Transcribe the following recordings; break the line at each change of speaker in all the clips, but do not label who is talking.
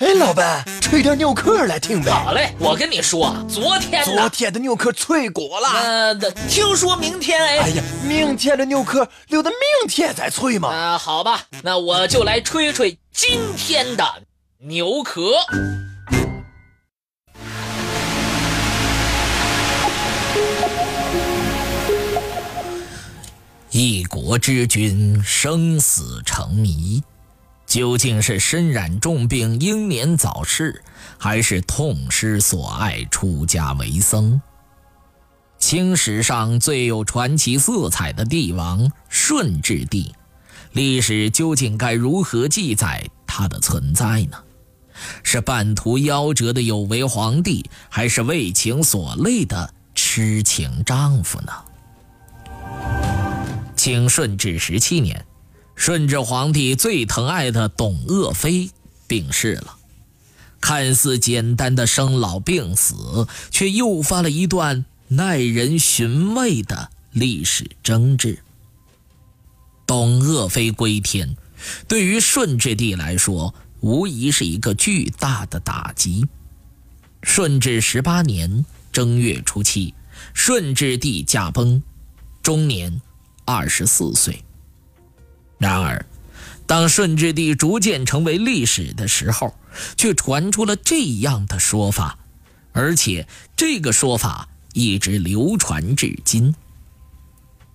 哎，老板，吹点牛壳来听呗。
好嘞，我跟你说，昨天
昨天的牛壳脆骨了。
呃，听说明天哎。
哎呀，明天的牛壳留到明天再吹嘛。
啊，好吧，那我就来吹吹今天的牛壳。一国之君，生死成谜。究竟是身染重病英年早逝，还是痛失所爱出家为僧？清史上最有传奇色彩的帝王顺治帝，历史究竟该如何记载他的存在呢？是半途夭折的有为皇帝，还是为情所累的痴情丈夫呢？清顺治十七年。顺治皇帝最疼爱的董鄂妃病逝了，看似简单的生老病死，却诱发了一段耐人寻味的历史争执。董鄂妃归天，对于顺治帝来说，无疑是一个巨大的打击。顺治十八年正月初七，顺治帝驾崩，终年二十四岁。然而，当顺治帝逐渐成为历史的时候，却传出了这样的说法，而且这个说法一直流传至今。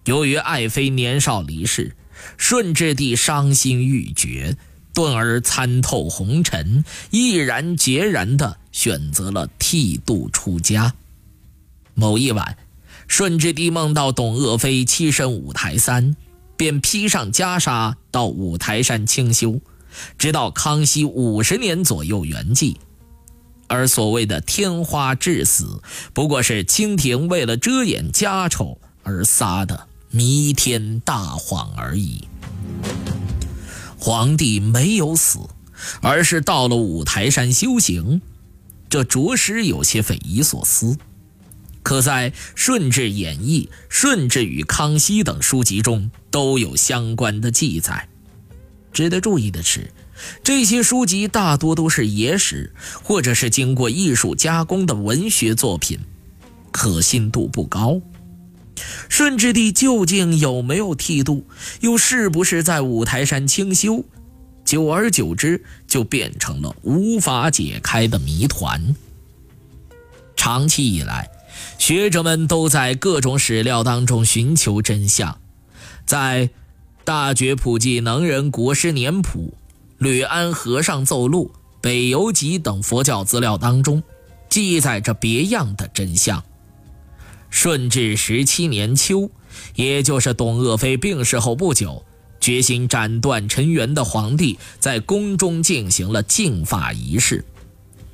由于爱妃年少离世，顺治帝伤心欲绝，顿而参透红尘，毅然决然地选择了剃度出家。某一晚，顺治帝梦到董鄂妃栖身五台山。便披上袈裟到五台山清修，直到康熙五十年左右圆寂。而所谓的天花致死，不过是清廷为了遮掩家丑而撒的弥天大谎而已。皇帝没有死，而是到了五台山修行，这着实有些匪夷所思。可在《顺治演义》《顺治与康熙》等书籍中都有相关的记载。值得注意的是，这些书籍大多都是野史，或者是经过艺术加工的文学作品，可信度不高。顺治帝究竟有没有剃度，又是不是在五台山清修？久而久之，就变成了无法解开的谜团。长期以来，学者们都在各种史料当中寻求真相，在《大觉普济能人国师年谱》《吕安和尚奏录》《北游集》等佛教资料当中，记载着别样的真相。顺治十七年秋，也就是董鄂妃病逝后不久，决心斩断尘缘的皇帝在宫中进行了净发仪式。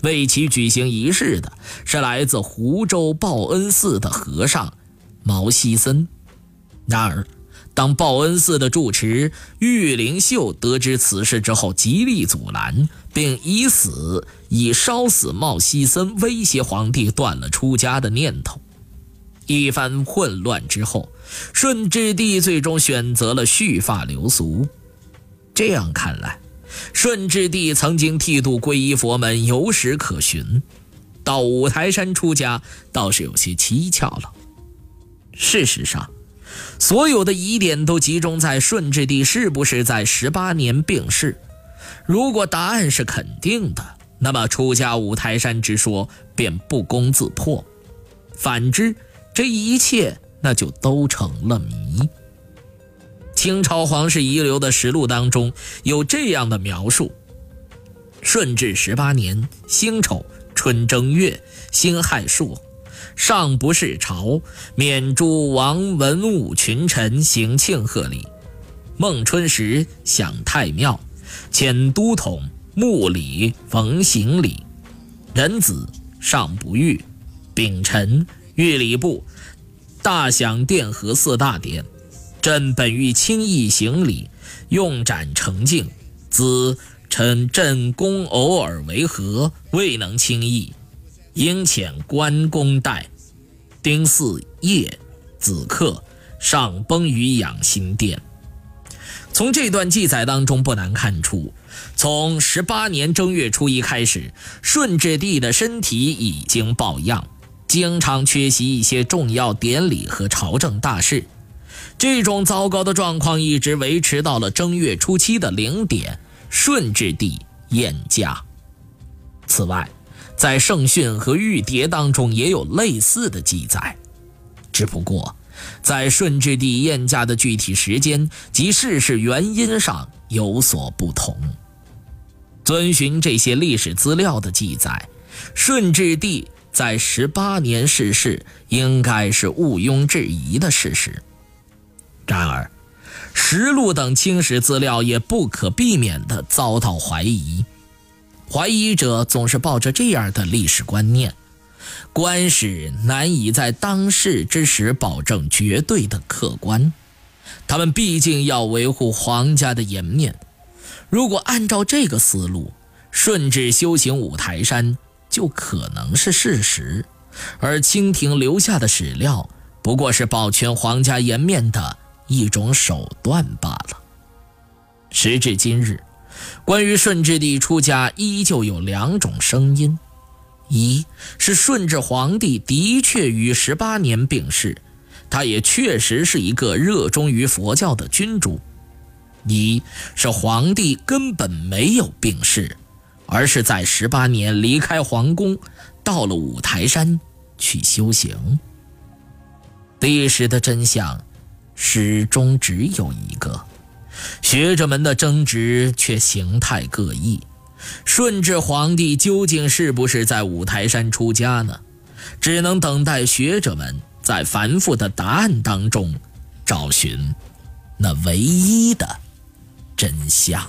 为其举行仪式的是来自湖州报恩寺的和尚毛希森。然而，当报恩寺的住持玉灵秀得知此事之后，极力阻拦，并以死以烧死毛希森威胁皇帝，断了出家的念头。一番混乱之后，顺治帝最终选择了蓄发留俗。这样看来。顺治帝曾经剃度皈依佛门，有史可循；到五台山出家，倒是有些蹊跷了。事实上，所有的疑点都集中在顺治帝是不是在十八年病逝。如果答案是肯定的，那么出家五台山之说便不攻自破；反之，这一切那就都成了谜。清朝皇室遗留的实录当中有这样的描述：顺治十八年辛丑春正月辛亥朔，上不是朝，免诸王文武群臣行庆贺礼。孟春时享太庙，遣都统穆礼冯行礼。仁子上不遇，秉臣御礼部，大享殿和四大典。朕本欲轻易行礼，用斩成敬，兹臣朕公偶尔为和，未能轻易，应遣关公代。丁巳夜子刻，上崩于养心殿。从这段记载当中，不难看出，从十八年正月初一开始，顺治帝的身体已经抱恙，经常缺席一些重要典礼和朝政大事。这种糟糕的状况一直维持到了正月初七的零点，顺治帝宴驾。此外，在圣训和玉牒当中也有类似的记载，只不过在顺治帝宴驾的具体时间及逝世原因上有所不同。遵循这些历史资料的记载，顺治帝在十八年逝世，应该是毋庸置疑的事实。然而，实录等清史资料也不可避免地遭到怀疑。怀疑者总是抱着这样的历史观念：官史难以在当世之时保证绝对的客观，他们毕竟要维护皇家的颜面。如果按照这个思路，顺治修行五台山就可能是事实，而清廷留下的史料不过是保全皇家颜面的一种手段罢了。时至今日，关于顺治帝出家依旧有两种声音：一是顺治皇帝的确于十八年病逝，他也确实是一个热衷于佛教的君主。一是皇帝根本没有病逝，而是在十八年离开皇宫，到了五台山去修行。历史的真相始终只有一个，学者们的争执却形态各异。顺治皇帝究竟是不是在五台山出家呢？只能等待学者们在繁复的答案当中找寻那唯一的。真相。